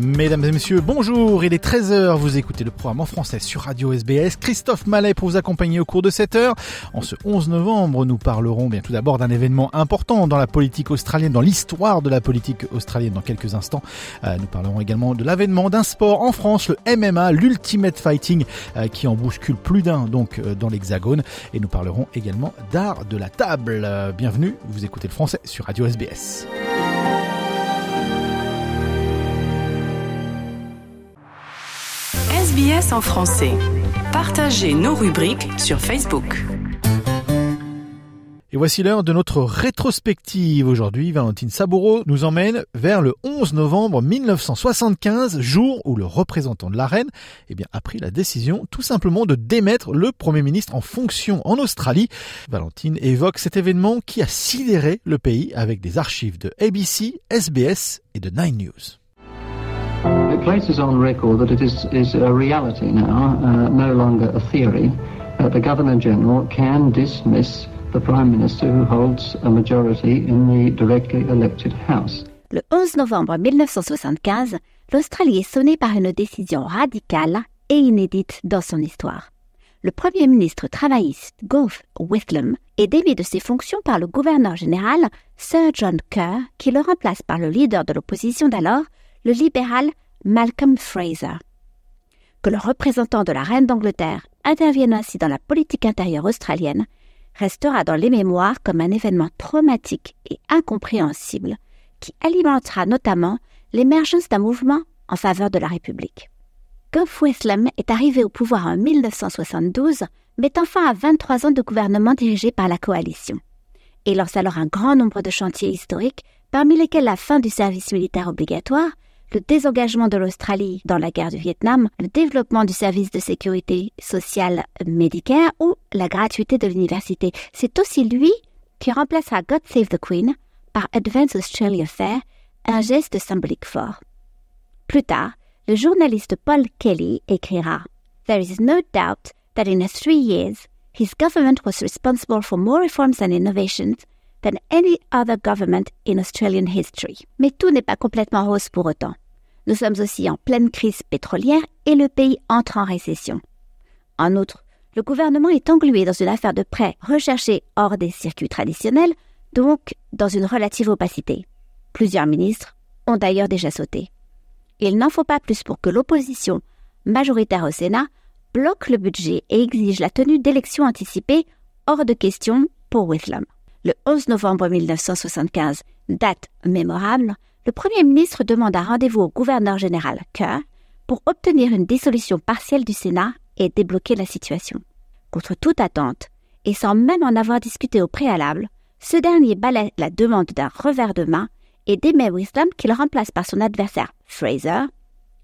Mesdames et messieurs, bonjour, il est 13h, vous écoutez le programme en français sur Radio SBS. Christophe Mallet pour vous accompagner au cours de cette heure. En ce 11 novembre, nous parlerons bien tout d'abord d'un événement important dans la politique australienne, dans l'histoire de la politique australienne dans quelques instants. Euh, nous parlerons également de l'avènement d'un sport en France, le MMA, l'Ultimate Fighting, euh, qui en bouscule plus d'un donc euh, dans l'Hexagone. Et nous parlerons également d'art de la table. Bienvenue, vous écoutez le français sur Radio SBS. SBS en français. Partagez nos rubriques sur Facebook. Et voici l'heure de notre rétrospective. Aujourd'hui, Valentine Saboureau nous emmène vers le 11 novembre 1975, jour où le représentant de la reine eh bien, a pris la décision tout simplement de démettre le Premier ministre en fonction en Australie. Valentine évoque cet événement qui a sidéré le pays avec des archives de ABC, SBS et de Nine News. It places on record that it is, is a reality now, no longer a theory. The Governor General can dismiss the Prime Minister who holds a majority in the directly elected House. Le 11 novembre 1975, l'Australie est sonnée par une décision radicale et inédite dans son histoire. Le Premier ministre travailliste Gough Whitlam est démis de ses fonctions par le gouverneur général Sir John Kerr, qui le remplace par le leader de l'opposition d'alors, le libéral Malcolm Fraser. Que le représentant de la reine d'Angleterre intervienne ainsi dans la politique intérieure australienne restera dans les mémoires comme un événement traumatique et incompréhensible qui alimentera notamment l'émergence d'un mouvement en faveur de la République. Gough Whitlam est arrivé au pouvoir en 1972, mettant fin à 23 ans de gouvernement dirigé par la coalition, et lance alors un grand nombre de chantiers historiques, parmi lesquels la fin du service militaire obligatoire, le désengagement de l'Australie dans la guerre du Vietnam, le développement du service de sécurité sociale médicaire ou la gratuité de l'université. C'est aussi lui qui remplacera God Save the Queen par Advance Australia Fair, un geste symbolique fort. Plus tard, le journaliste Paul Kelly écrira There is no doubt that in three years, his government was responsible for more reforms and innovations than any other government in Australian history. Mais tout n'est pas complètement rose pour autant. Nous sommes aussi en pleine crise pétrolière et le pays entre en récession. En outre, le gouvernement est englué dans une affaire de prêt recherchée hors des circuits traditionnels, donc dans une relative opacité. Plusieurs ministres ont d'ailleurs déjà sauté. Il n'en faut pas plus pour que l'opposition, majoritaire au Sénat, bloque le budget et exige la tenue d'élections anticipées hors de question pour Whitlam. Le 11 novembre 1975, date mémorable, le Premier ministre demande un rendez-vous au gouverneur général Kerr pour obtenir une dissolution partielle du Sénat et débloquer la situation. Contre toute attente, et sans même en avoir discuté au préalable, ce dernier balaie la demande d'un revers de main et démet Wisdom qu'il remplace par son adversaire Fraser,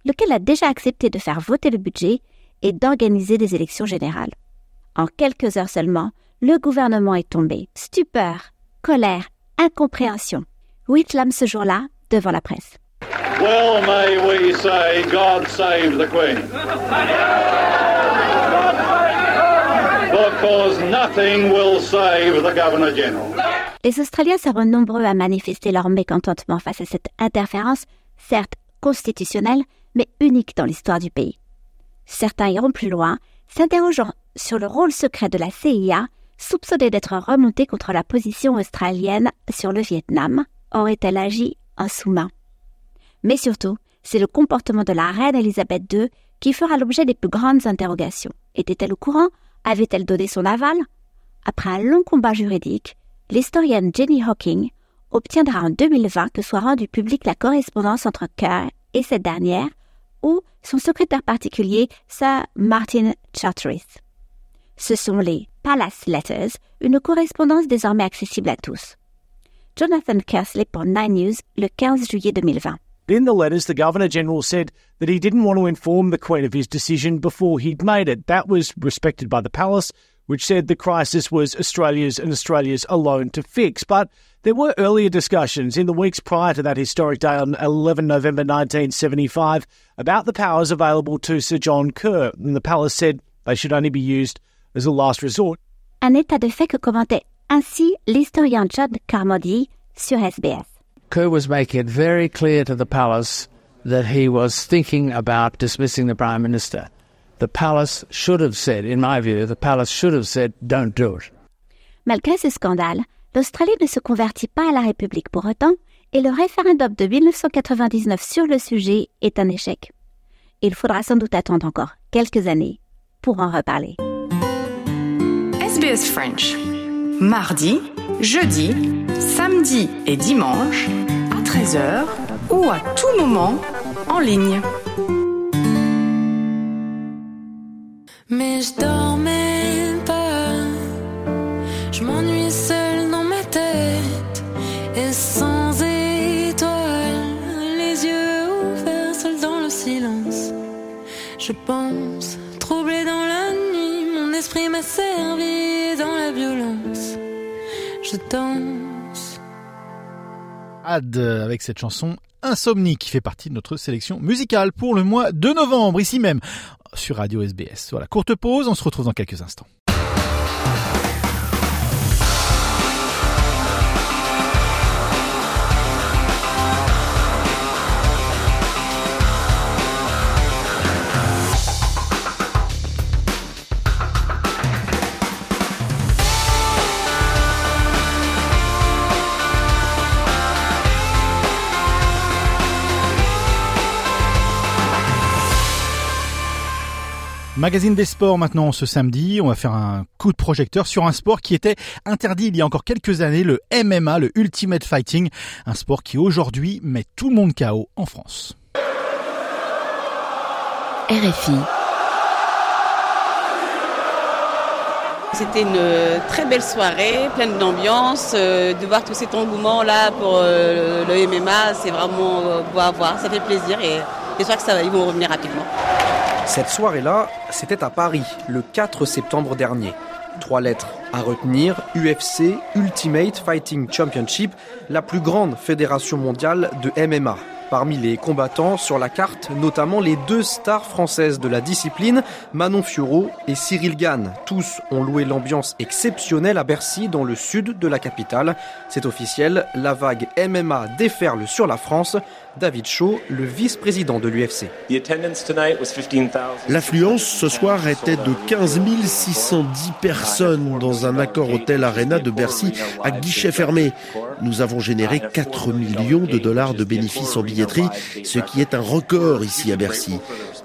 lequel a déjà accepté de faire voter le budget et d'organiser des élections générales. En quelques heures seulement, le gouvernement est tombé. Stupeur, colère, incompréhension. Whitlam ce jour-là devant la presse. Well, may we say, God save the Queen. Because nothing will save the Governor General. Les Australiens seront nombreux à manifester leur mécontentement face à cette interférence, certes constitutionnelle, mais unique dans l'histoire du pays. Certains iront plus loin, s'interrogeant sur le rôle secret de la CIA, soupçonnée d'être remontée contre la position australienne sur le Vietnam. Aurait-elle agi sous-main Mais surtout, c'est le comportement de la reine Elisabeth II qui fera l'objet des plus grandes interrogations. Était-elle au courant? Avait-elle donné son aval? Après un long combat juridique, l'historienne Jenny Hawking obtiendra en 2020 que soit rendue publique la correspondance entre Kerr et cette dernière, ou son secrétaire particulier, Sir Martin Charteris. Ce sont les Palace Letters, une correspondance désormais accessible à tous. Jonathan Kersley pour Nine News le 15 juillet 2020. In the letters, the Governor General said that he didn't want to inform the Queen of his decision before he'd made it. That was respected by the Palace, which said the crisis was Australia's and Australia's alone to fix. But there were earlier discussions in the weeks prior to that historic day on 11 November 1975 about the powers available to Sir John Kerr, and the Palace said they should only be used as a last resort. Un état de fait que commentait ainsi l'historien John Carmody sur SBS. Kerr was making it very clear to the palace that he was thinking about dismissing the prime minister. The palace should have said, in my view, the palace should have said, don't do it. Malgré ce scandale, l'Australie ne se convertit pas à la République pour autant et le référendum de 1999 sur le sujet est un échec. Il faudra sans doute attendre encore quelques années pour en reparler. SBS French. Mardi, jeudi, samedi et dimanche à 13h ou à tout moment en ligne. Mais je dormais pas, je m'ennuie seule dans ma tête et sans étoiles, les yeux ouverts seul dans le silence. Je pense, troublé dans la nuit, mon esprit m'a servi dans la violence. Je danse. Ad avec cette chanson Insomnie qui fait partie de notre sélection musicale pour le mois de novembre, ici même sur Radio SBS. Voilà, courte pause, on se retrouve dans quelques instants. Magazine des sports maintenant ce samedi, on va faire un coup de projecteur sur un sport qui était interdit il y a encore quelques années, le MMA, le Ultimate Fighting, un sport qui aujourd'hui met tout le monde KO en France. RFI. C'était une très belle soirée, pleine d'ambiance. euh, de voir tout cet engouement là pour euh, le MMA, c'est vraiment euh, beau à voir. Ça fait plaisir et j'espère que ça va, ils vont revenir rapidement. Cette soirée-là, c'était à Paris, le 4 septembre dernier. Trois lettres à retenir, UFC, Ultimate Fighting Championship, la plus grande fédération mondiale de MMA. Parmi les combattants sur la carte, notamment les deux stars françaises de la discipline, Manon Fiorot et Cyril Gann. Tous ont loué l'ambiance exceptionnelle à Bercy, dans le sud de la capitale. C'est officiel, la vague MMA déferle sur la France. David Shaw, le vice-président de l'UFC. L'affluence ce soir était de 15 610 personnes dans un accord hôtel Arena de Bercy à guichet fermé. Nous avons généré 4 millions de dollars de bénéfices en billetterie, ce qui est un record ici à Bercy.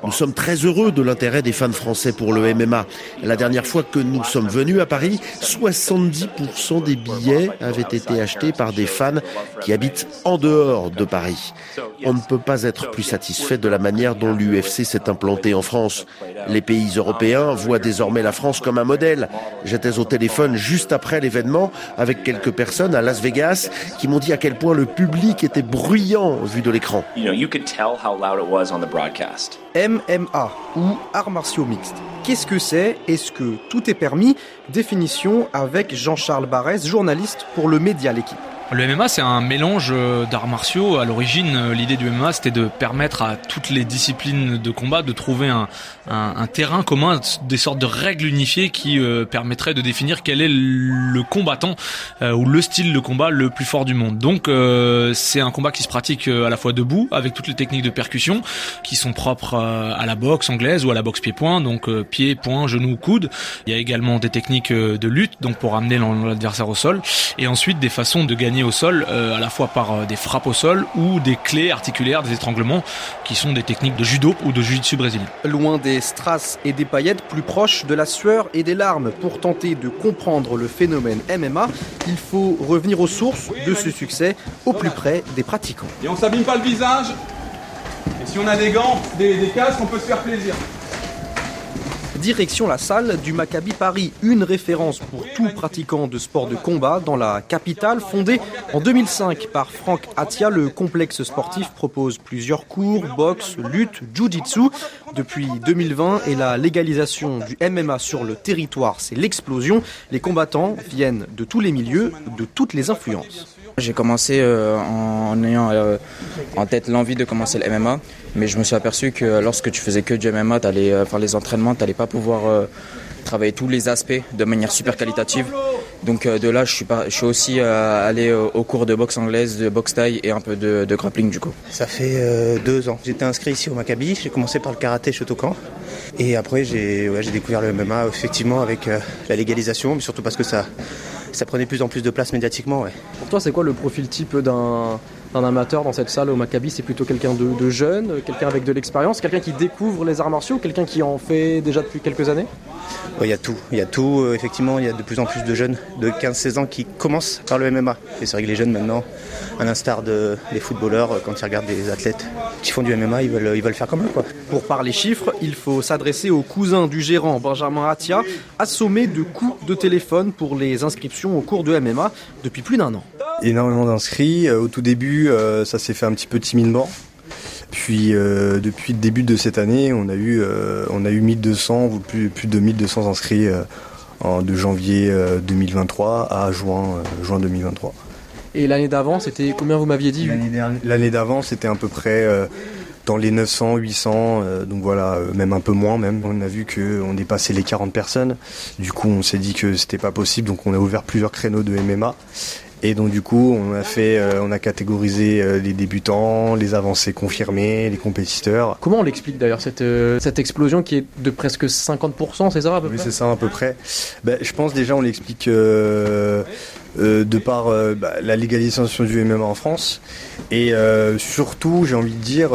Nous sommes très heureux de l'intérêt des fans français pour le MMA. La dernière fois que nous sommes venus à Paris, 70% des billets avaient été achetés par des fans qui habitent en dehors de Paris. On ne peut pas être plus satisfait de la manière dont l'UFC s'est implanté en France. Les pays européens voient désormais la France comme un modèle. J'étais au téléphone juste après l'événement avec quelques personnes à Las Vegas qui m'ont dit à quel point le public était bruyant vu de l'écran. MMA ou arts martiaux mixtes. Qu'est-ce que c'est? Est-ce que tout est permis? Définition avec Jean-Charles Barès, journaliste pour le média L'équipe. Le MMA, c'est un mélange euh, d'arts martiaux. À l'origine, euh, l'idée du MMA, c'était de permettre à toutes les disciplines de combat de trouver un, un, un terrain commun, des sortes de règles unifiées qui euh, permettraient de définir quel est le combattant euh, ou le style de combat le plus fort du monde. Donc, euh, c'est un combat qui se pratique à la fois debout, avec toutes les techniques de percussion qui sont propres à la boxe anglaise ou à la boxe pied-point, donc pied, poing, genou, coude. Il y a également des techniques de lutte, donc pour amener l'adversaire au sol, et ensuite des façons de gagner au sol, euh, à la fois par euh, des frappes au sol ou des clés articulaires, des étranglements, qui sont des techniques de judo ou de jiu-jitsu brésilien. Loin des strass et des paillettes, plus proche de la sueur et des larmes. Pour tenter de comprendre le phénomène MMA, il faut revenir aux sources de ce succès, au plus près des pratiquants. Et on s'abîme pas le visage Et si on a des gants, des, des casques, on peut se faire plaisir. Direction la salle du Maccabi Paris, une référence pour tout pratiquant de sport de combat dans la capitale. Fondée en 2005 par Franck Atia, le complexe sportif propose plusieurs cours, boxe, lutte, jiu-jitsu. Depuis 2020 et la légalisation du MMA sur le territoire, c'est l'explosion. Les combattants viennent de tous les milieux, de toutes les influences. J'ai commencé euh, en ayant euh, en tête l'envie de commencer le MMA, mais je me suis aperçu que lorsque tu faisais que du MMA, allais, euh, faire les entraînements, tu n'allais pas pouvoir euh, travailler tous les aspects de manière super qualitative. Donc euh, de là, je suis, je suis aussi euh, allé au, cours de boxe anglaise, de boxe taille et un peu de, grappling du coup. Ça fait euh, deux ans. J'étais inscrit ici au Maccabi. J'ai commencé par le karaté Shotokan. Et après, j'ai découvert le MMA effectivement avec euh, la légalisation, mais surtout parce que ça, prenait plus en plus de place médiatiquement. Pour toi, c'est quoi le profil type d'un d'un amateur dans cette salle au Maccabi C'est plutôt quelqu'un de, de jeune, quelqu'un avec de l'expérience, quelqu'un qui découvre les arts martiaux, quelqu'un qui en fait déjà depuis quelques années Ouais, Il y a tout. Il y a tout. Euh, effectivement, il y a de plus en plus de jeunes de 15-16 ans qui commencent par le MMA. Et c'est vrai que les jeunes maintenant, à l'instar de, des footballeurs, euh, quand ils regardent des athlètes qui font du MMA, ils veulent, ils veulent faire comme eux. Quoi. Pour parler chiffres, il faut s'adresser au cousin du gérant Benjamin Atia, assommé de coups de téléphone pour les inscriptions au cours de MMA depuis plus d'un an. Énormément d'inscrits. Euh, Au tout début, euh, ça s'est fait un petit peu timidement. Puis euh, depuis le début de cette année, on a eu, euh, on a eu 1200 ou plus, plus de 1200 inscrits euh, en, de janvier euh, 2023 à juin, euh, juin 2023. Et l'année d'avant, c'était combien vous m'aviez dit? L'année d'avant, c'était à peu près euh, dans les 900, 800, euh, donc voilà, euh, même un peu moins même. On a vu qu'on dépassait les 40 personnes. Du coup, on s'est dit que c'était pas possible, donc on a ouvert plusieurs créneaux de MMA. Et donc du coup, on a fait, euh, on a catégorisé euh, les débutants, les avancés confirmés, les compétiteurs. Comment on l'explique d'ailleurs cette, euh, cette explosion qui est de presque 50%, c'est ça à peu Oui, près c'est ça à peu près. Ben, je pense déjà on l'explique de par bah, la légalisation du MMA en France et surtout, j'ai envie de dire,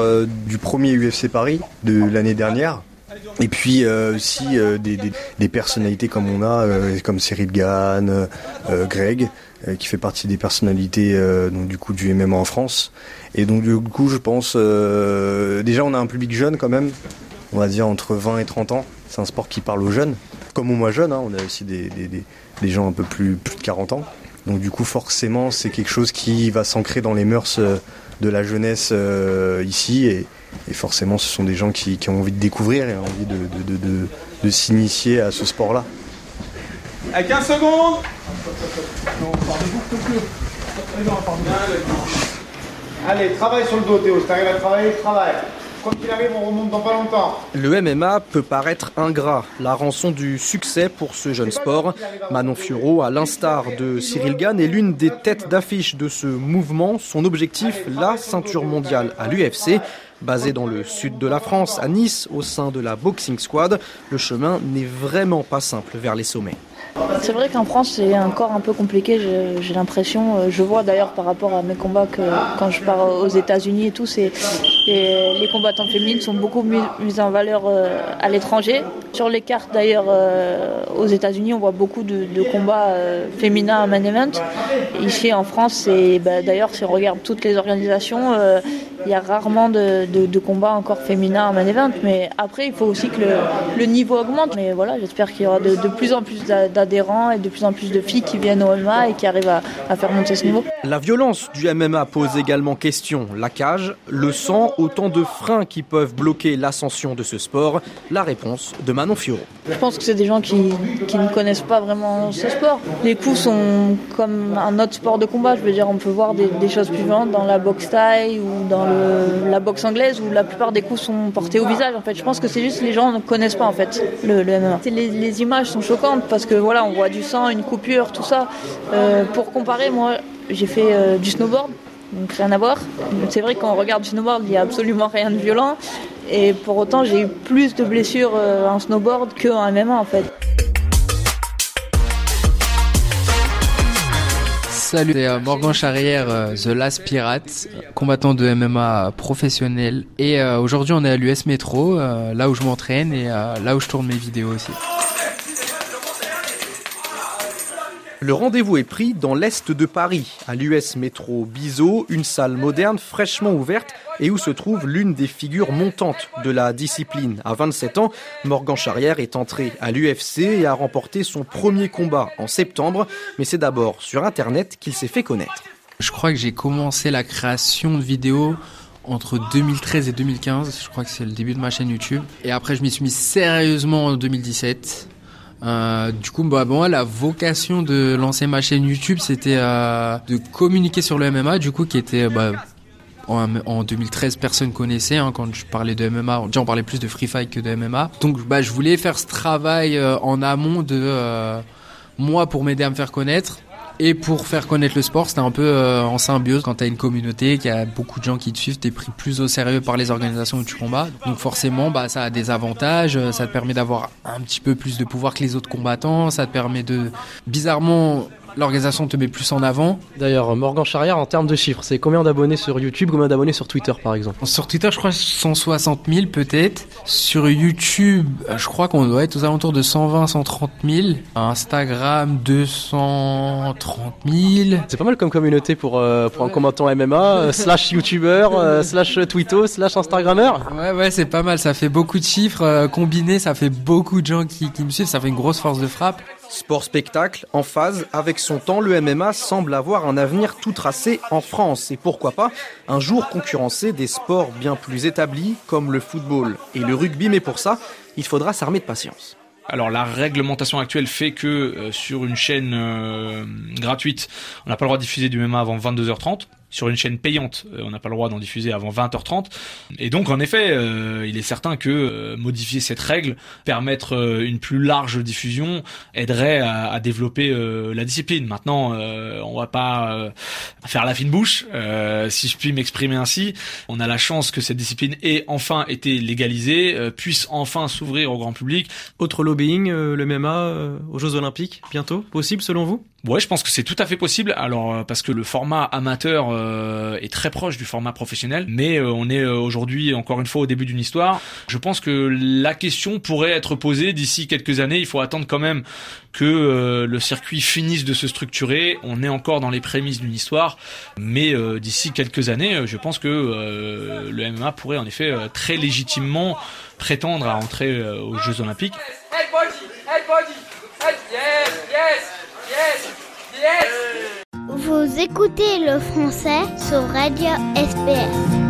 du premier UFC Paris de l'année dernière. Et puis euh, aussi euh, des, des- personnalités comme on a, euh, comme Cyril Gann, Greg, qui fait partie des personnalités donc, du coup du MMA en France. Et donc du coup, je pense, déjà on a un public jeune quand même, on va dire entre 20 et 30 ans. C'est un sport qui parle aux jeunes, comme aux moins jeunes. hein. on a aussi des, des, gens un peu plus, plus de 40 ans. Donc du coup, forcément, c'est quelque chose qui va s'ancrer dans les mœurs de la jeunesse ici. Et forcément, ce sont des gens qui, qui ont envie de découvrir et ont envie de, de, de, de- de s'initier à ce sport-là. À 15 secondes Allez, travaille sur le dos, Théo. Si t'arrives à travailler, travaille. Quand il arrive, on remonte dans pas longtemps. Le MMA peut paraître ingrat, la rançon du succès pour ce jeune sport. Manon Fiorot, à l'instar de Cyril Gann, est l'une des têtes d'affiche de ce mouvement. Son objectif, la ceinture mondiale à l'UFC. Basé dans le sud de la France, à Nice, au sein de la Boxing Squad, le chemin n'est vraiment pas simple vers les sommets. C'est vrai qu'en France, c'est encore un peu compliqué, j'ai- l'impression. euh, Je vois d'ailleurs par rapport à mes combats que quand je pars aux États-Unis et tout, les, combattantes féminines sont beaucoup mis, mises en valeur euh, à l'étranger. Sur les cartes d'ailleurs euh, aux États-Unis, on voit beaucoup de, combats féminins à main event. Ici en France, bah, d'ailleurs si on regarde toutes les organisations, il y a rarement de, combats encore féminins à main event. Mais après, il faut aussi que le, niveau augmente. Mais voilà, j'espère qu'il y aura de, plus en plus et de plus en plus de filles qui viennent au MMA et qui arrivent à, à faire monter ce niveau. La violence du MMA pose également question. La cage, le sang, autant de freins qui peuvent bloquer l'ascension de ce sport. La réponse de Manon Fiorot. Je pense que c'est des gens qui, qui ne connaissent pas vraiment ce sport. Les coups sont comme un autre sport de combat. Je veux dire, on peut voir des, des choses plus violentes dans la boxe thaï ou dans la boxe anglaise où la plupart des coups sont portés au visage. En fait, je pense que c'est juste les gens ne connaissent pas en fait le, MMA. Les images sont choquantes parce que voilà, on voit du sang, une coupure, tout ça. Euh, pour comparer, moi, j'ai fait euh, du snowboard. Donc rien à voir. C'est vrai que quand on regarde snowboard, il n'y a absolument rien de violent. Et pour autant, j'ai eu plus de blessures euh, en snowboard qu'en MMA en fait. Salut, c'est euh, Morgan Charrière, euh, The Last Pirate, combattant de MMA professionnel. Et aujourd'hui, on est à l'US Metro, euh, là où je m'entraîne et là où je tourne mes vidéos aussi. Le rendez-vous est pris dans l'est de Paris, à l'US Métro Bizot, une salle moderne fraîchement ouverte et où se trouve l'une des figures montantes de la discipline. À 27 ans, Morgan Charrière est entré à l'UFC et a remporté son premier combat en septembre, mais c'est d'abord sur Internet qu'il s'est fait connaître. Je crois que j'ai commencé la création de vidéos entre 2013 et 2015. Je crois que c'est le début de ma chaîne YouTube. Et après, je m'y suis mis sérieusement en 2017. Euh, du coup, bah, bon, la vocation de lancer ma chaîne YouTube, c'était euh, de communiquer sur le MMA, du coup, qui était bah, en, en 2013, personne connaissait hein, quand je parlais de MMA. On parlait plus de free fight que de MMA. Donc, bah, je voulais faire ce travail euh, en amont de euh, moi pour m'aider à me faire connaître et pour faire connaître le sport, c'était un peu euh, en symbiose. Quand tu as une communauté, qu'il y a beaucoup de gens qui te suivent, tu es pris plus au sérieux par les organisations où tu combats. Donc forcément, bah, ça a des avantages. euh, Ça te permet d'avoir un petit peu plus de pouvoir que les autres combattants. Ça te permet de... Bizarrement, l'organisation te met plus en avant. D'ailleurs, Morgan Charrière, en termes de chiffres, c'est combien d'abonnés sur YouTube, combien d'abonnés sur Twitter par exemple? Sur Twitter, je crois 160 000 peut-être. Sur YouTube, je crois qu'on doit être aux alentours de 120, 130 000. Instagram, 230 000. C'est pas mal comme communauté pour, euh, pour un combattant MMA, euh, slash YouTuber, euh, slash Twitto, slash Instagrammeur. Ouais, ouais, c'est pas mal. Ça fait beaucoup de chiffres combinés. Ça fait beaucoup de gens qui, qui me suivent. Ça fait une grosse force de frappe. Sport-spectacle, en phase avec son temps, le MMA semble avoir un avenir tout tracé en France et pourquoi pas un jour concurrencer des sports bien plus établis comme le football et le rugby, mais pour ça, il faudra s'armer de patience. Alors la réglementation actuelle fait que euh, sur une chaîne euh, gratuite, on n'a pas le droit de diffuser du MMA avant 22h30. Sur une chaîne payante, euh, on n'a pas le droit d'en diffuser avant 20h30. Et donc en effet, euh, il est certain que euh, modifier cette règle, permettre euh, une plus large diffusion, aiderait à, à développer euh, la discipline. Maintenant, euh, on va pas euh, faire la fine bouche, euh, si je puis m'exprimer ainsi. On a la chance que cette discipline ait enfin été légalisée, euh, puisse enfin s'ouvrir au grand public. Autre lobbying, euh, le MMA euh, aux Jeux Olympiques, bientôt Possible selon vous? Ouais, je pense que c'est tout à fait possible. Alors parce que le format amateur est très proche du format professionnel, mais euh, on est euh, aujourd'hui encore une fois au début d'une histoire. Je pense que la question pourrait être posée d'ici quelques années. Il faut attendre quand même que euh, le circuit finisse de se structurer. On est encore dans les prémices d'une histoire, mais euh, d'ici quelques années, euh, je pense que euh, le MMA pourrait en effet euh, très légitimement prétendre à entrer euh, aux Jeux Olympiques. Vous écoutez le français sur Radio SPS.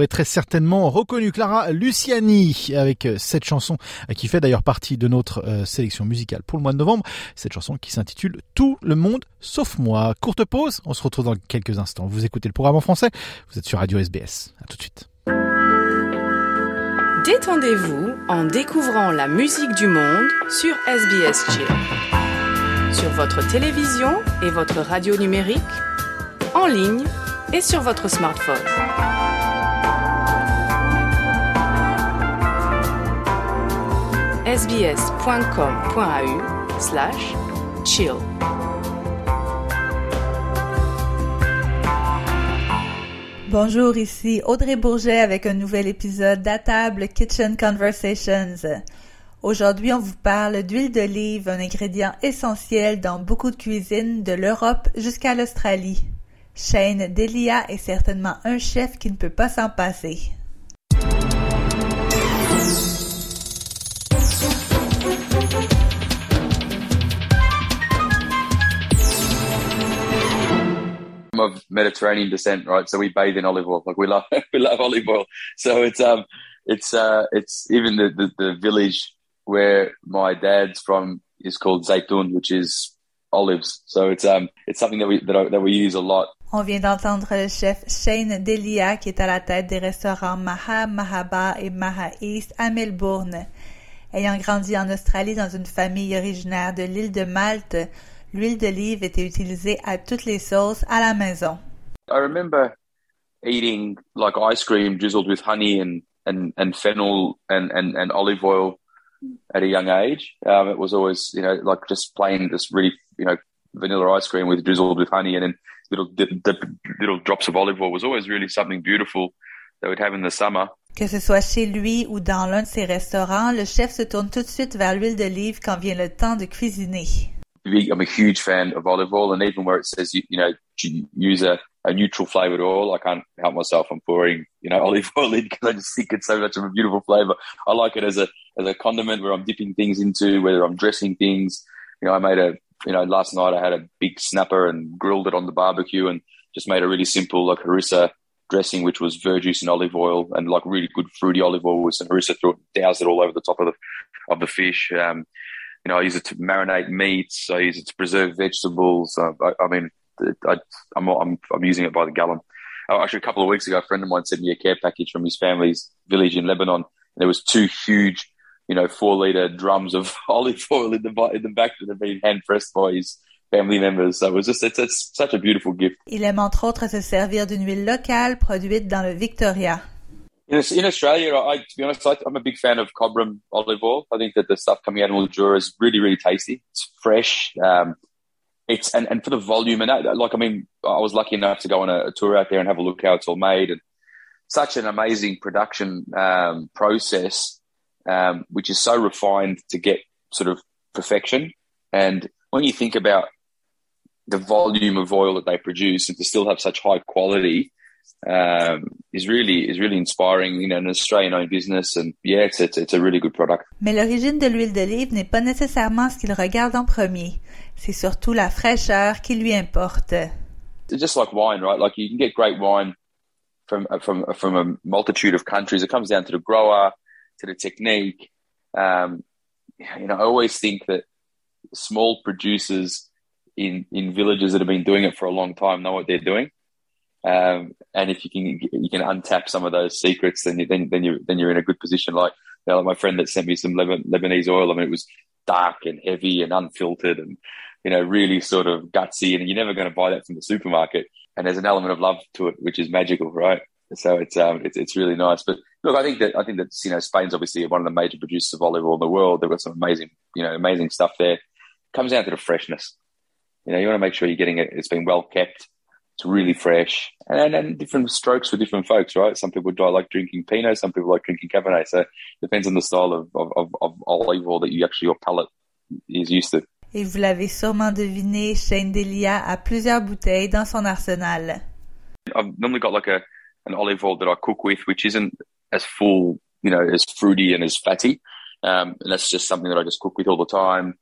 Vous l'aurez très certainement reconnu, Clara Luciani, avec euh, cette chanson euh, qui fait d'ailleurs partie de notre euh, sélection musicale pour le mois de novembre. Cette chanson qui s'intitule Tout le monde sauf moi. Courte pause, on se retrouve dans quelques instants. Vous écoutez le programme en français, vous êtes sur Radio SBS. À tout de suite. Détendez-vous en découvrant la musique du monde sur SBS Chill. Sur votre télévision et votre radio numérique, en ligne et sur votre smartphone. sbs.com.au slash chill. Bonjour, ici Audrey Bourget avec un nouvel épisode d'Atable Kitchen Conversations. Aujourd'hui, on vous parle d'huile d'olive, un ingrédient essentiel dans beaucoup de cuisines de l'Europe jusqu'à l'Australie. Shane Delia est certainement un chef qui ne peut pas s'en passer. Of Mediterranean descent, right? So we bathe in olive oil. Like we love, we love olive oil. So it's um, it's uh, it's even the, the the village where my dad's from is called Zaytun, which is olives. So it's um, it's something that we that, that we use a lot. On vient d'entendre le chef Shane Delia qui est à la tête des restaurants Maha, Mahaba et Maha East à Melbourne. Ayant grandi en Australie dans une famille originaire de l'île de Malte, l'huile d'olive était utilisée à toutes les sauces à la maison. I remember eating like ice cream drizzled with honey and, and, and fennel and, and, and olive oil at a young age. Um, it was always, you know, like just plain this really, you know, vanilla ice cream with drizzled with honey and then little little drops of olive oil was always really something beautiful that we'd have in the summer. Que ce soit chez lui ou dans l'un de ses restaurants, le chef se tourne tout de suite vers l'huile d'olive quand vient le temps de cuisiner. I'm a huge fan of olive oil, and even where it says you, you know use a, a neutral flavored oil, I can't help myself. I'm pouring you know olive oil in because I just think it's so much of a beautiful flavor. I like it as a as a condiment where I'm dipping things into, whether I'm dressing things. You know, I made a you know last night I had a big snapper and grilled it on the barbecue and just made a really simple like harissa dressing, which was verjuice and olive oil and like really good fruity olive oil with some harissa through it, doused it all over the top of the of the fish. Um, you know, I use it to marinate meats. I use it to preserve vegetables. Uh, I, I, mean, I, am I'm, I'm, using it by the gallon. Uh, actually, a couple of weeks ago, a friend of mine sent me a care package from his family's village in Lebanon. And there was two huge, you know, four liter drums of olive oil in the in the back that had been hand pressed by his family members. So it was just it's, it's such a beautiful gift. Il aime entre autres se servir d'une huile locale produite dans le Victoria. In, in Australia, I, to be honest, I, am a big fan of Cobram olive oil. I think that the stuff coming out of Mildura is really, really tasty. It's fresh. Um, it's and, and for the volume and that, like I mean, I was lucky enough to go on a, a, tour out there and have a look how it's all made and such an amazing production um, process, um, which is so refined to get sort of perfection. And when you think about the volume of oil that they produce and to still have such high quality, um, is really is really inspiring. You know, an Australian-owned business, and yeah, it's, it's it's a really good product. Mais l'origine de l'huile d'olive n'est pas nécessairement ce qu'il regarde en premier. C'est surtout la fraîcheur qui lui importe. It's just like wine, right? Like you can get great wine from from from a multitude of countries. It comes down to the grower, to the technique. Um, you know, I always think that small producers in in villages that have been doing it for a long time know what they're doing. Um, and if you can you can untap some of those secrets, then you, then then you then you're in a good position. Like, you know, like my friend that sent me some Lebanese oil. I mean, it was dark and heavy and unfiltered, and you know, really sort of gutsy. And you're never going to buy that from the supermarket. And there's an element of love to it, which is magical, right? So it's um it's it's really nice. But look, I think that I think that you know Spain's obviously one of the major producers of olive oil in the world. They've got some amazing you know amazing stuff there. Comes down to the freshness. You know, you want to make sure you're getting it. It's been well kept it's really fresh and, and different strokes for different folks, right? Some people like drinking Pinot, some people like drinking Cabernet. So it depends on the style of, of, of, of olive oil that you actually, your palate is used to. Et vous l'avez sûrement deviné, Shane Delia a plusieurs bouteilles dans son arsenal. I've normally got like a, an olive oil that I cook with, which isn't as full, you know, as fruity and as fatty. Um, and that's just something that I just cook with all the time.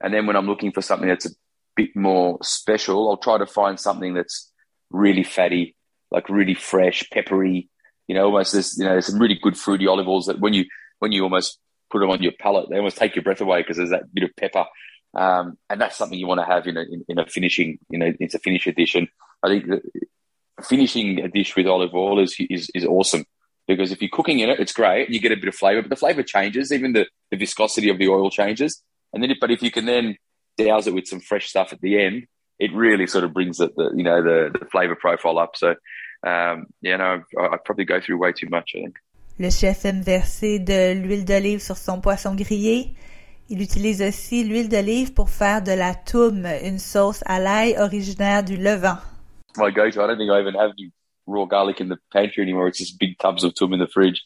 And then when I'm looking for something that's a bit more special, I'll try to find something that's really fatty, like really fresh, peppery. You know, almost there's you know some really good fruity olive oils that when you when you almost put them on your palate, they almost take your breath away because there's that bit of pepper. Um, and that's something you want to have in a, in, in a finishing, you know, it's a finish edition. I think finishing a dish with olive oil is, is, is awesome because if you're cooking in it, it's great. You get a bit of flavor, but the flavor changes. Even the, the viscosity of the oil changes. And then, but if you can then douse it with some fresh stuff at the end, it really sort of brings the, the you know the, the flavor profile up. So um, yeah, no, I, I probably go through way too much. I think. Le chef aime verser de l'huile d'olive sur son poisson grillé. Il utilise aussi l'huile d'olive pour faire de la toum, une sauce à l'ail originaire du Levant. My go-to. I don't think I even have any raw garlic in the pantry anymore. It's just big tubs of toum in the fridge.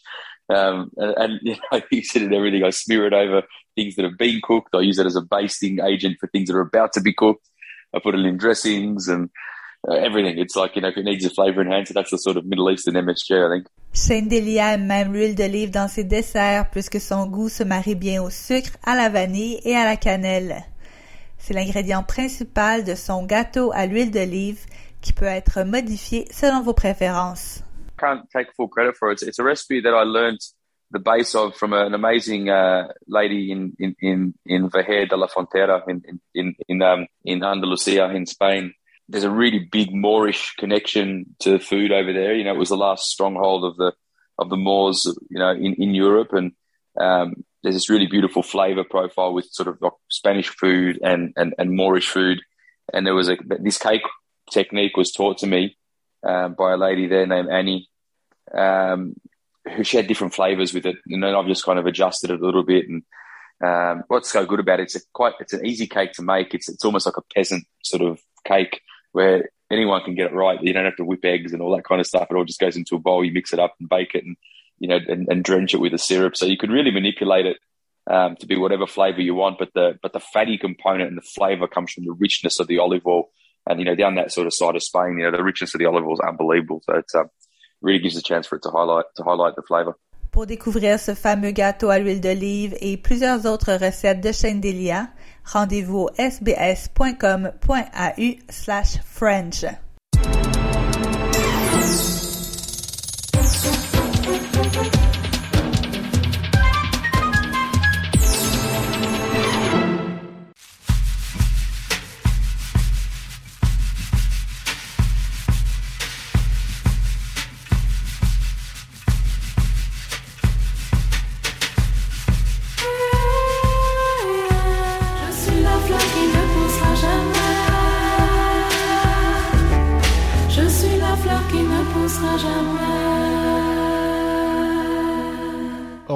Um, and, and you know, I use it in everything. I smear it over things that have been cooked. I use it as a basting agent for things that are about to be cooked. I put it in dressings and uh, everything. It's like, you know, if it needs a flavor enhancer, that's the sort of Middle Eastern MSG, I think. Shane Delia aime même l'huile d'olive dans ses desserts puisque son goût se marie bien au sucre, à la vanille et à la cannelle. C'est l'ingrédient principal de son gâteau à l'huile d'olive qui peut être modifié selon vos préférences. Can't take full credit for it. It's a recipe that I learned the base of from an amazing uh, lady in in in in Vejer de la Frontera in in in um, in Andalusia in Spain. There's a really big Moorish connection to food over there. You know, it was the last stronghold of the of the Moors. You know, in in Europe, and um, there's this really beautiful flavor profile with sort of Spanish food and, and, and Moorish food. And there was a, this cake technique was taught to me um, by a lady there named Annie, um, she had different flavors with it. And then I've just kind of adjusted it a little bit. And um, what's so good about it, it's a quite, it's an easy cake to make. It's, it's almost like a peasant sort of cake where anyone can get it right. You don't have to whip eggs and all that kind of stuff. It all just goes into a bowl. You mix it up and bake it and, you know, and, and drench it with a syrup. So you can really manipulate it um, to be whatever flavor you want. But the, but the fatty component and the flavor comes from the richness of the olive oil. And, you know, down that sort of side of Spain, you know, the richness of the olive oil is unbelievable. So it's, um, really gives a chance for it to highlight, to highlight the flavor. Pour découvrir ce fameux gâteau à l'huile d'olive et plusieurs autres recettes de Shane Delia, rendez-vous au sbs.com.au slash French.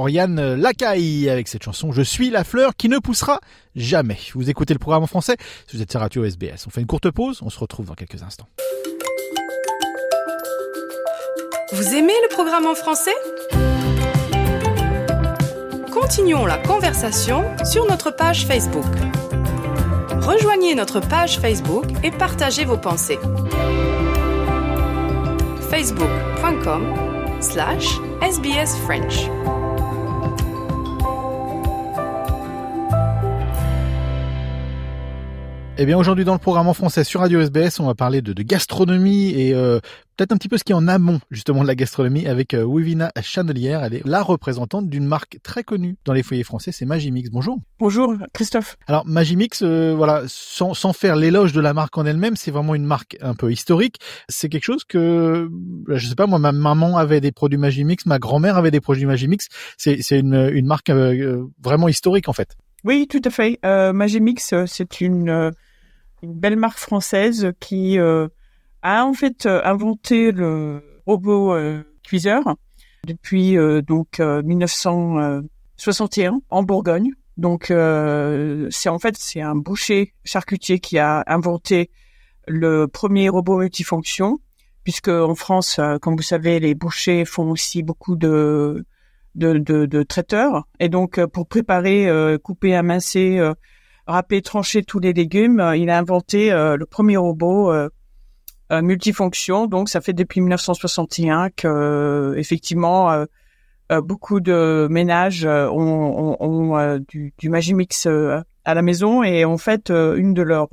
Oriane Lacaille avec cette chanson Je suis la fleur qui ne poussera jamais. Vous écoutez le programme en français si vous êtes sur Radio SBS. On fait une courte pause, on se retrouve dans quelques instants. Vous aimez le programme en français? Continuons la conversation sur notre page Facebook. Rejoignez notre page Facebook et partagez vos pensées. facebook.com slash sbsfrench. Eh bien aujourd'hui dans le programme en français sur Radio SBS, on va parler de, de gastronomie et euh, peut-être un petit peu ce qui est en amont justement de la gastronomie avec euh, Wivina Chandelier. Elle est la représentante d'une marque très connue dans les foyers français, c'est Magimix. Bonjour. Bonjour Christophe. Alors Magimix, euh, voilà, sans, sans faire l'éloge de la marque en elle-même, c'est vraiment une marque un peu historique. C'est quelque chose que, je sais pas, moi, ma maman avait des produits Magimix, ma grand-mère avait des produits Magimix. C'est c'est une, une marque euh, vraiment historique en fait. Oui, tout à fait. Euh, Magimix, euh, c'est une, euh, une belle marque française qui euh, a en fait euh, inventé le robot euh, cuiseur depuis donc euh, 1961 en Bourgogne. Donc c'est en fait c'est un boucher charcutier qui a inventé le premier robot multifonction puisque en France, comme vous savez, les bouchers font aussi beaucoup de de, traiteurs. Et donc, pour préparer, couper, euh, râper, trancher tous les légumes, euh, il a inventé euh, le premier robot euh, multifonction. Donc, ça fait depuis 1961 que, effectivement, beaucoup de ménages ont, ont- ont, du, du Magimix à la maison. Et en fait, une de leurs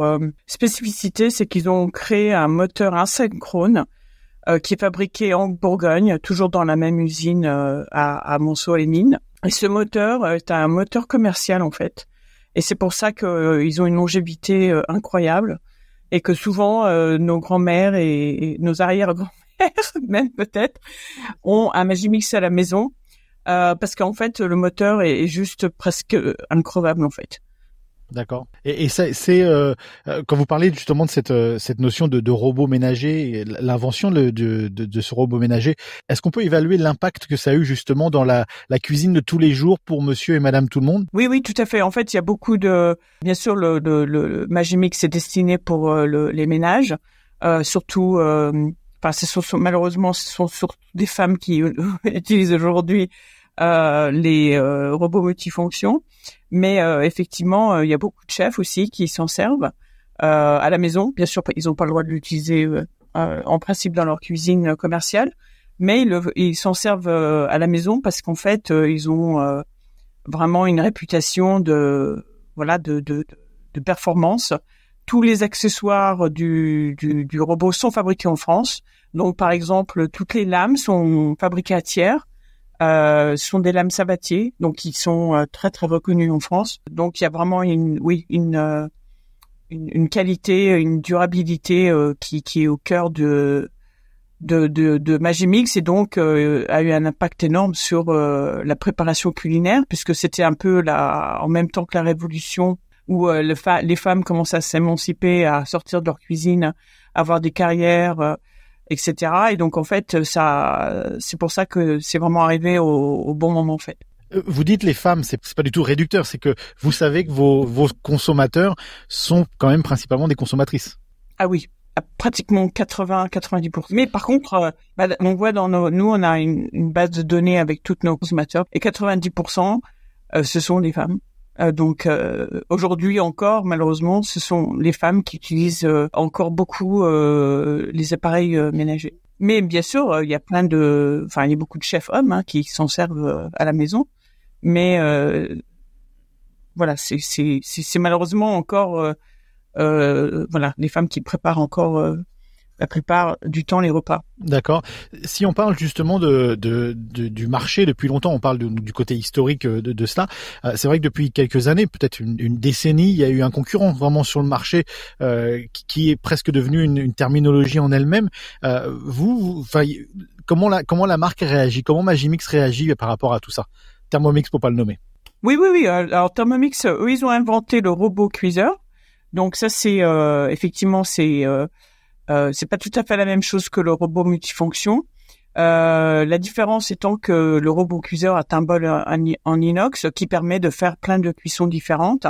spécificités, c'est qu'ils ont créé un moteur asynchrone qui est fabriqué en Bourgogne, toujours dans la même usine à, à Monceau-les-Mines. Et ce moteur est un moteur commercial en fait. Et c'est pour ça qu'ils ont une longévité euh, incroyable et que souvent euh, nos grands-mères et, nos arrière-grands-mères, même peut-être, ont un Magimix à la maison euh, parce qu'en fait le moteur est, est juste presque euh, increvable en fait. D'accord. Et, et c'est euh, euh, quand vous parlez justement de cette euh, cette notion de, de robot ménager, l'invention de, de, de, ce robot ménager, est-ce qu'on peut évaluer l'impact que ça a eu justement dans la, la cuisine de tous les jours pour Monsieur et Madame tout le monde? Oui, oui, tout à fait. En fait, il y a beaucoup de, bien sûr, le, le, le Magimix est destiné pour euh, le- les ménages, euh, surtout, euh, enfin, ce sont, malheureusement, ce sont surtout des femmes qui utilisent aujourd'hui les euh, robots multifonctions. Mais euh, effectivement, euh, il y a beaucoup de chefs aussi qui s'en servent euh, à la maison. Bien sûr, ils n'ont pas le droit de l'utiliser euh, euh, en principe dans leur cuisine euh, commerciale, mais ils, s'en servent euh, à la maison parce qu'en fait, euh, ils ont euh, vraiment une réputation de voilà de, de, de performance. Tous les accessoires du, du, du robot sont fabriqués en France. Donc, par exemple, toutes les lames sont fabriquées à tiers. Euh, sont des lames Sabatier, donc qui sont euh, très très reconnues en France. Donc, il y a vraiment une oui une euh, une, qualité, une durabilité euh, qui, qui est au cœur de de, de, de Magimix et donc a eu un impact énorme sur la préparation culinaire puisque c'était un peu la, en même temps que la révolution où les femmes commencent à s'émanciper, à sortir de leur cuisine, à avoir des carrières, etc. Et donc en fait, ça, c'est pour ça que c'est vraiment arrivé au, au bon moment en fait. Euh, Vous dites les femmes, c'est pas du tout réducteur, c'est que vous savez que vos, vos consommateurs sont quand même principalement des consommatrices. Ah oui, à pratiquement 80-90%. Mais par contre, euh, bah, on voit dans nos, nous, on a une, une base de données avec tous nos consommateurs et 90%, euh, ce sont des femmes. Euh, donc euh, aujourd'hui encore, malheureusement, ce sont les femmes qui utilisent euh, encore beaucoup les appareils ménagers. Mais bien sûr, il y a plein de, enfin, il y a beaucoup de chefs hommes hein, qui s'en servent à la maison. Mais voilà, c'est malheureusement encore voilà les femmes qui préparent encore la plupart du temps les repas. D'accord. Si on parle justement de, de, de- du marché depuis longtemps, on parle de- du côté historique euh, de, de cela. euh, c'est vrai que depuis quelques années, peut-être une, une décennie, il y a eu un concurrent vraiment sur le marché euh, qui, qui est presque devenu une, une terminologie en elle-même. Euh, vous, vous- comment la comment la marque réagit? Comment Magimix réagit par rapport à tout ça? Thermomix pour pas le nommer. Oui, oui, oui. Alors Thermomix, eux, ils ont inventé le robot cuiseur. Donc ça, c'est euh, effectivement, c'est euh, euh, c'est pas tout à fait la même chose que le robot multifonction. Euh, la différence étant que le robot cuiseur a un bol en, inox qui permet de faire plein de cuissons différentes.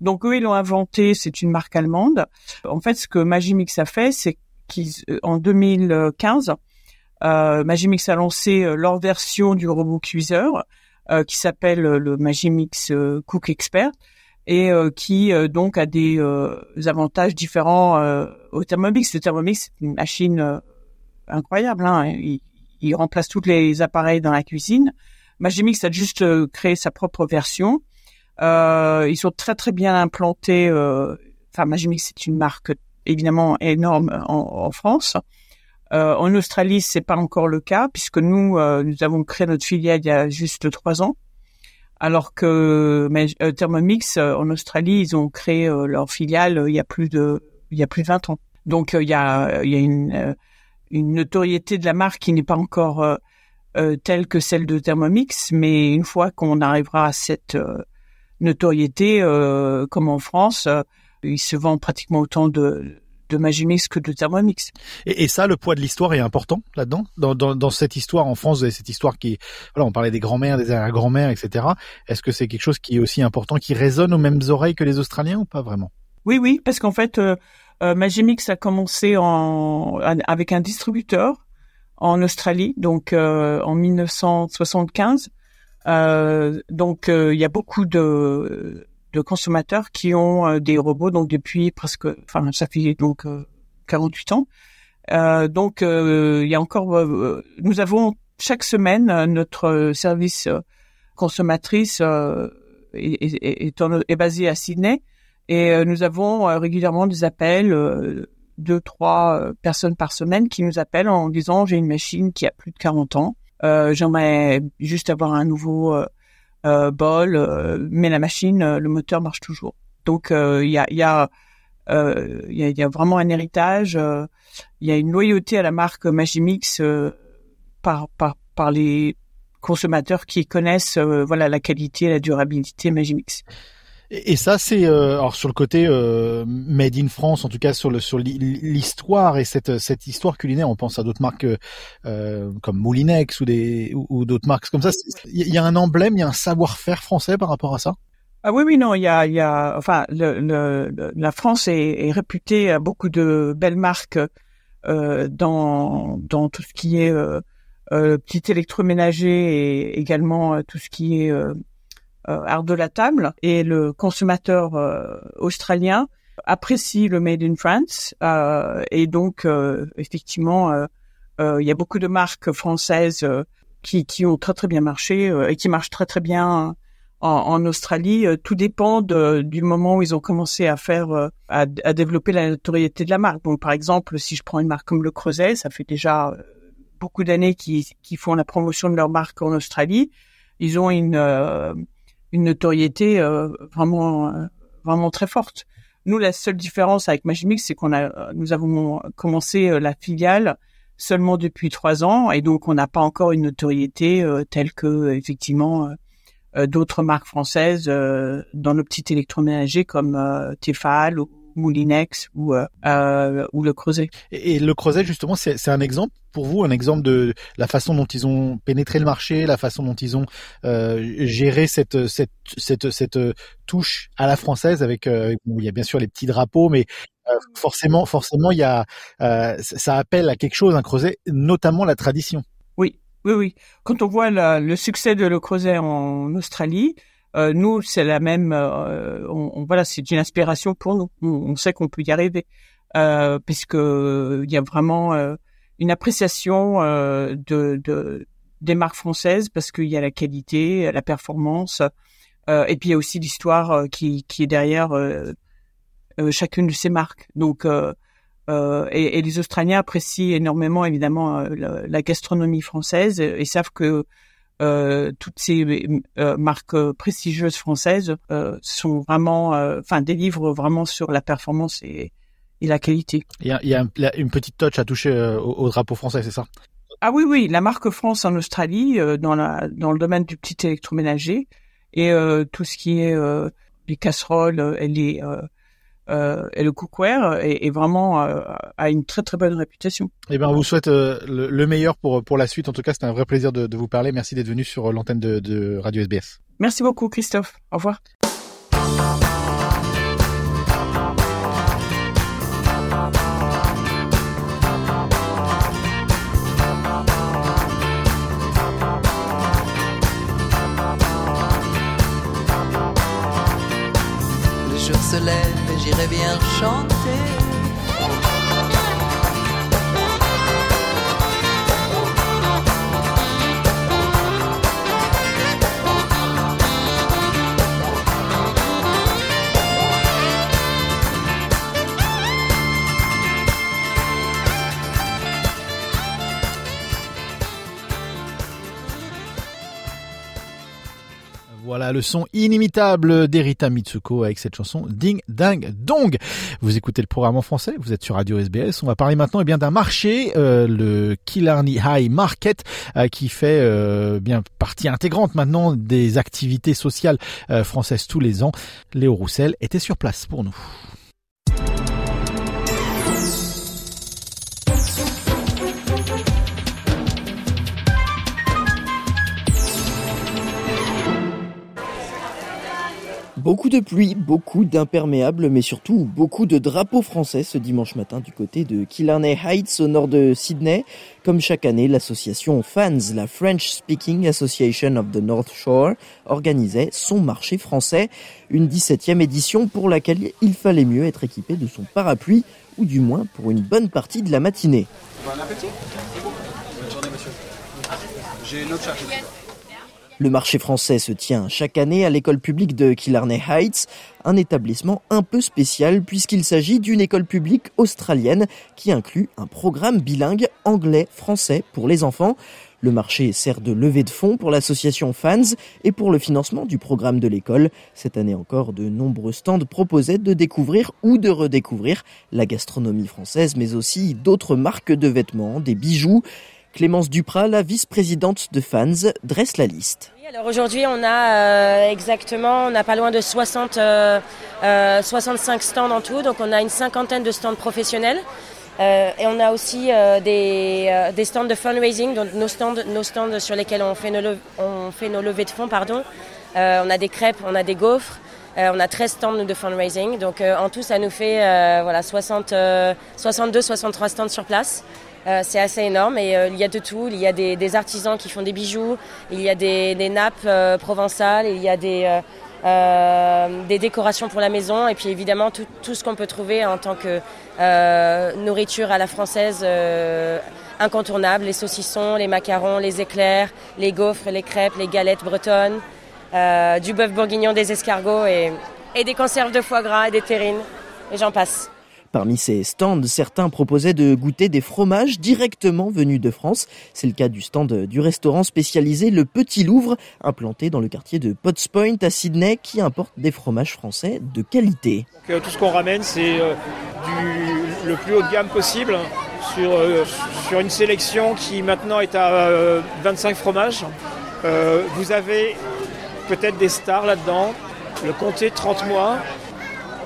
Donc eux, ils l'ont inventé. C'est une marque allemande. En fait, ce que Magimix a fait, c'est qu'en 2015, euh, Magimix a lancé euh, leur version du robot cuiseur euh, qui s'appelle euh, le Magimix euh, Cook Expert et euh, qui euh, donc a des euh, avantages différents au Thermomix. Le Thermomix, c'est une machine incroyable. Hein. Il, il remplace tous les appareils dans la cuisine. Magimix a juste créé sa propre version. Euh, ils sont très très bien implantés. euh, Enfin, Magimix, c'est une marque évidemment énorme en, en France. Euh, en Australie, c'est pas encore le cas puisque nous, nous avons créé notre filiale il y a juste trois ans, alors que euh, Thermomix euh, en Australie, ils ont créé euh, leur filiale il y a plus de il y a plus de 20 ans. Donc il y a il y a une une notoriété de la marque qui n'est pas encore telle que celle de Thermomix, mais une fois qu'on arrivera à cette notoriété, comme en France, il se vend pratiquement autant de de Magimix que de Thermomix. Et, et ça, le poids de l'histoire est important là-dedans. Dans, dans, dans cette histoire en France, cette histoire qui, voilà, on parlait des grands-mères, des arrière-grands-mères, etc. Est-ce que c'est quelque chose qui est aussi important, qui résonne aux mêmes oreilles que les Australiens ou pas vraiment? Oui, oui, parce qu'en fait, euh, euh, Magimix a commencé en, avec un distributeur en Australie, donc euh, en 1975. Euh, donc, il y a beaucoup de, de consommateurs qui ont euh, des robots, donc depuis presque, enfin, ça fait donc euh, 48 ans. Euh, donc, euh, il y a encore, euh, nous avons chaque semaine euh, notre euh, service euh, consommatrice euh, est, est, est, est basé à Sydney et euh, nous avons euh, régulièrement des appels, euh, deux, trois euh, personnes par semaine qui nous appellent en disant j'ai une machine qui a plus de 40 ans, euh, j'aimerais juste avoir un nouveau euh, euh, bol, euh, mais la machine, euh, le moteur marche toujours. Donc euh, il y a, y a euh, il y, a, y a vraiment un héritage, euh, il y a une loyauté à la marque Magimix euh, par, par, par les consommateurs qui connaissent euh, voilà la qualité, la durabilité Magimix. Et, ça, c'est euh, alors sur le côté euh, made in France, en tout cas sur le sur l'hi- l'histoire et cette cette histoire culinaire. On pense à d'autres marques euh, comme Moulinex ou des ou, d'autres marques comme ça. Il y a un emblème, il y a un savoir-faire français par rapport à ça? Ah oui, oui, non, il y a, il y a, enfin, le, le- la France est, est réputée à beaucoup de belles marques euh, dans dans tout ce qui est euh, euh, petit électroménager et également euh, tout ce qui est euh, art de la table. Et le consommateur euh, australien apprécie le made in France euh, et donc euh, effectivement, euh, euh, il y a beaucoup de marques françaises euh, qui qui ont très très bien marché euh, et qui marchent très très bien en, en Australie. Euh, Tout dépend de- du moment où ils ont commencé à faire, euh, à, à développer la notoriété de la marque. Donc, par exemple, si je prends une marque comme le Creuset, ça fait déjà euh, beaucoup d'années qu'ils qu'ils font la promotion de leur marque en Australie. Ils ont une euh, une notoriété euh, vraiment euh, vraiment très forte. Nous, la seule différence avec Magimix, c'est qu'on a nous avons commencé euh, la filiale seulement depuis trois ans et donc on n'a pas encore une notoriété euh, telle que effectivement euh, d'autres marques françaises dans nos petits électroménagers comme Tefal ou Moulinex ou ou le Creuset. Et, le Creuset justement, c'est un exemple pour vous, un exemple de la façon dont ils ont pénétré le marché, la façon dont ils ont géré cette cette cette cette touche à la française avec, il y a bien sûr les petits drapeaux, mais euh, forcément, forcément, il y a, euh, ça appelle à quelque chose, un creuset, notamment la tradition. Oui, oui, oui. Quand on voit le succès de le creuset en Australie, euh, nous, c'est la même. on, voilà, c'est une inspiration pour nous. On, sait qu'on peut y arriver, puisque il y a vraiment une appréciation de, de, des marques françaises parce qu'il y a la qualité, la performance, et puis il y a aussi l'histoire qui, qui est derrière euh, chacune de ces marques. Donc, euh, euh, et, et, les Australiens apprécient énormément évidemment la, gastronomie française et, savent que toutes ces marques prestigieuses françaises sont vraiment, enfin, délivrent vraiment sur la performance et, et la qualité. Il y a, il y a une petite touch à toucher au, drapeau français, c'est ça? Ah oui, oui, la marque France en Australie dans la dans le domaine du petit électroménager et tout ce qui est les casseroles et les euh, et le cookware est, est vraiment euh, a une très très bonne réputation. Eh ben, on vous souhaite euh, le, meilleur pour pour la suite. En tout cas, c'était un vrai plaisir de, de vous parler. Merci d'être venu sur l'antenne de, de Radio SBS. Merci beaucoup, Christophe. Au revoir. se lève et j'irai bien chanter Voilà le son inimitable d'Erita Mitsuko avec cette chanson Ding Dang Dong. Vous écoutez le programme en français, vous êtes sur Radio SBS. On va parler maintenant eh bien d'un marché, euh, le Killarney High Market, euh, qui fait euh, bien partie intégrante maintenant des activités sociales françaises tous les ans. Léo Roussel était sur place pour nous. Beaucoup de pluie, beaucoup d'imperméables, mais surtout beaucoup de drapeaux français ce dimanche matin du côté de Killarney Heights au nord de Sydney. Comme chaque année, l'association FANS, la French Speaking Association of the North Shore, organisait son marché français, une 17e édition pour laquelle il fallait mieux être équipé de son parapluie, ou du moins pour une bonne partie de la matinée. Bon appétit Bonne journée monsieur. J'ai une autre le marché français se tient chaque année à l'école publique de Killarney Heights, un établissement un peu spécial puisqu'il s'agit d'une école publique australienne qui inclut un programme bilingue anglais-français pour les enfants. Le marché sert de levée de fonds pour l'association Fans et pour le financement du programme de l'école. Cette année encore, de nombreux stands proposaient de découvrir ou de redécouvrir la gastronomie française, mais aussi d'autres marques de vêtements, des bijoux. Clémence Duprat, la vice-présidente de Fans, dresse la liste. Alors aujourd'hui, on a euh, exactement, on n'a pas loin de 60, 65 euh, euh, stands en tout, donc on a une cinquantaine de stands professionnels. et on a aussi des, stands de fundraising, donc nos stands, nos stands sur lesquels on fait nos, on fait nos levées de fonds. Pardon. on a des crêpes, on a des gaufres, on a 13 stands de fundraising. Donc en tout, ça nous fait voilà, 60, 62-63 stands sur place. Euh, c'est assez énorme et euh, il y a de tout. Il y a des, artisans qui font des bijoux, il y a des, nappes euh, provençales, il y a des, des décorations pour la maison et puis évidemment tout, tout ce qu'on peut trouver en tant que nourriture à la française incontournable, les saucissons, les macarons, les éclairs, les gaufres, les crêpes, les galettes bretonnes, du bœuf bourguignon, des escargots et, et des conserves de foie gras et des terrines et j'en passe. Parmi ces stands, certains proposaient de goûter des fromages directement venus de France. C'est le cas du stand du restaurant spécialisé Le Petit Louvre, implanté dans le quartier de Potts Point à Sydney, qui importe des fromages français de qualité. Euh, tout ce qu'on ramène, c'est euh, le plus haut de gamme possible. sur, euh, sur une sélection qui maintenant est à euh, 25 fromages. Vous avez peut-être des stars là-dedans. Le comté 30 mois,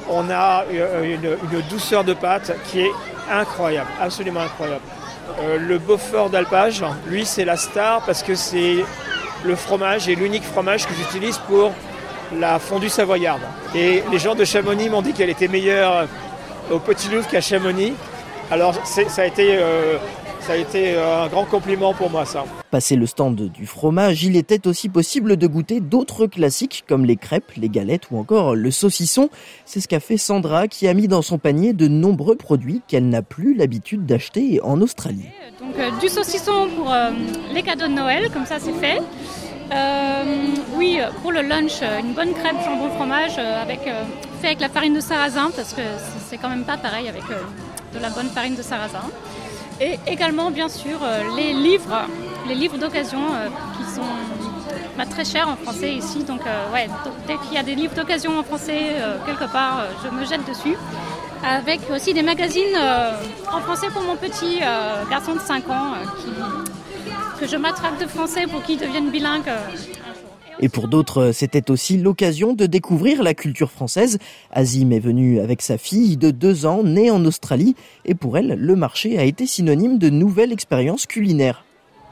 on a euh, une, douceur de pâte qui est incroyable, absolument incroyable. Euh, le Beaufort d'alpage, lui, c'est la star parce que c'est le fromage et l'unique fromage que j'utilise pour la fondue savoyarde. Et les gens de Chamonix m'ont dit qu'elle était meilleure au Petit Louvre qu'à Chamonix. Alors ça a été, euh, ça a été euh, un grand compliment pour moi, ça. Passé le stand du fromage, il était aussi possible de goûter d'autres classiques comme les crêpes, les galettes ou encore le saucisson. C'est ce qu'a fait Sandra qui a mis dans son panier de nombreux produits qu'elle n'a plus l'habitude d'acheter en Australie. Donc euh, du saucisson pour euh, les cadeaux de Noël, comme ça c'est fait. Euh, oui, pour le lunch, une bonne crêpe jambon fromage euh, avec, euh, fait avec la farine de sarrasin parce que c'est- quand même pas pareil avec euh, de la bonne farine de sarrasin. Et également, bien sûr, euh, les livres, les livres d'occasion euh, qui sont bah, très chers en français ici. Donc, euh, ouais, dès qu'il y a des livres d'occasion en français quelque part, je me jette dessus. Avec aussi des magazines en français pour mon petit garçon de 5 ans que je m'attrape de français pour qu'il devienne bilingue. Et pour d'autres, c'était aussi l'occasion de découvrir la culture française. Azim est venue avec sa fille de deux ans, née en Australie, et pour elle, le marché a été synonyme de nouvelles expériences culinaires.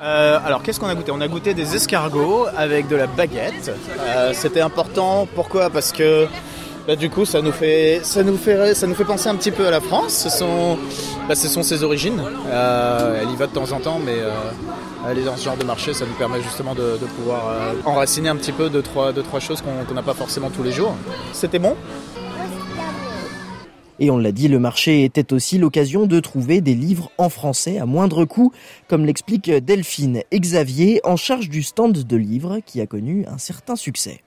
Euh, alors, qu'est-ce qu'on a goûté? On a goûté des escargots avec de la baguette. Euh, C'était important. Pourquoi? Parce que bah, du coup, ça nous fait, ça nous fait, ça nous fait penser un petit peu à la France. Ce sont, bah, ce sont ses origines. Euh, elle y va de temps en temps, mais euh, aller dans ce genre de marché, ça nous permet justement de, pouvoir euh, enraciner un petit peu deux trois, deux, trois choses qu'on n'a pas forcément tous les jours. C'était bon? Et on l'a dit, le marché était aussi l'occasion de trouver des livres en français à moindre coût, comme l'explique Delphine Xavier, en charge du stand de livres qui a connu un certain succès.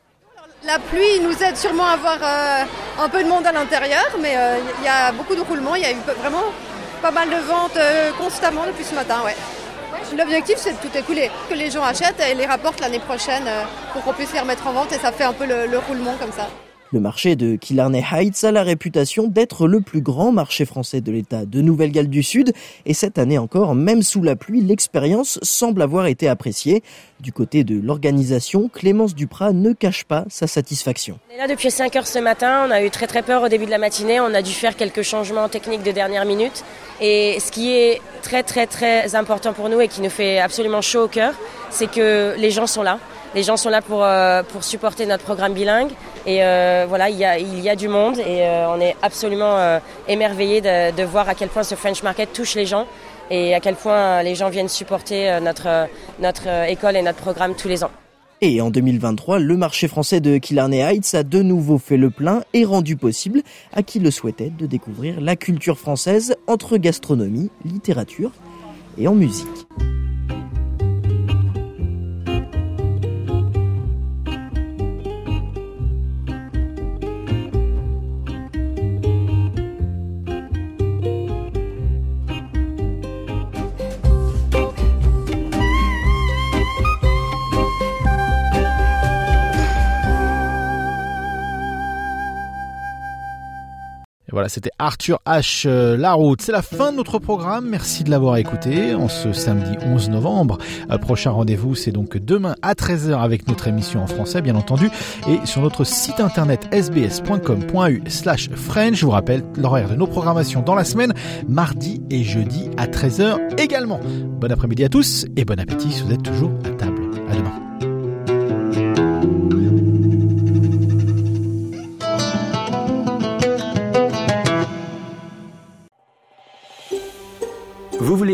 La pluie nous aide sûrement à avoir euh, un peu de monde à l'intérieur, mais euh, il y a beaucoup de roulements. Il y a eu vraiment pas mal de ventes euh, constamment depuis ce matin. L'objectif, c'est de tout écouler, que les gens achètent et les rapportent l'année prochaine pour qu'on puisse les remettre en vente et ça fait un peu le roulement comme ça. Le marché de Killarney Heights a la réputation d'être le plus grand marché français de l'État de Nouvelle-Galles du Sud, et cette année encore, même sous la pluie, l'expérience semble avoir été appréciée. Du côté de l'organisation, Clémence Duprat ne cache pas sa satisfaction. On est là depuis 5 heures ce matin, on a eu très très peur au début de la matinée, on a dû faire quelques changements techniques de dernière minute. Et ce qui est très très très important pour nous et qui nous fait absolument chaud au cœur, c'est que les gens sont là. Les gens sont là pour, euh, pour supporter notre programme bilingue. Et euh, voilà, il y, a, du monde et euh, on est absolument euh, émerveillés de, voir à quel point ce French Market touche les gens et à quel point les gens viennent supporter notre, notre école et notre programme tous les ans. Et en 2023, le marché français de Killarney Heights a de nouveau fait le plein et rendu possible à qui le souhaitait de découvrir la culture française entre gastronomie, littérature et en musique. C'était Arthur H. euh, La route. C'est la fin de notre programme. Merci de l'avoir écouté en ce samedi 11 novembre. Euh, prochain rendez-vous, c'est donc demain à 13h avec notre émission en français, bien entendu, et sur notre site internet sbs.com.u slash French. Je vous rappelle l'horaire de nos programmations dans la semaine, mardi et jeudi à 13h également. Bon après-midi à tous et bon appétit si vous êtes toujours. À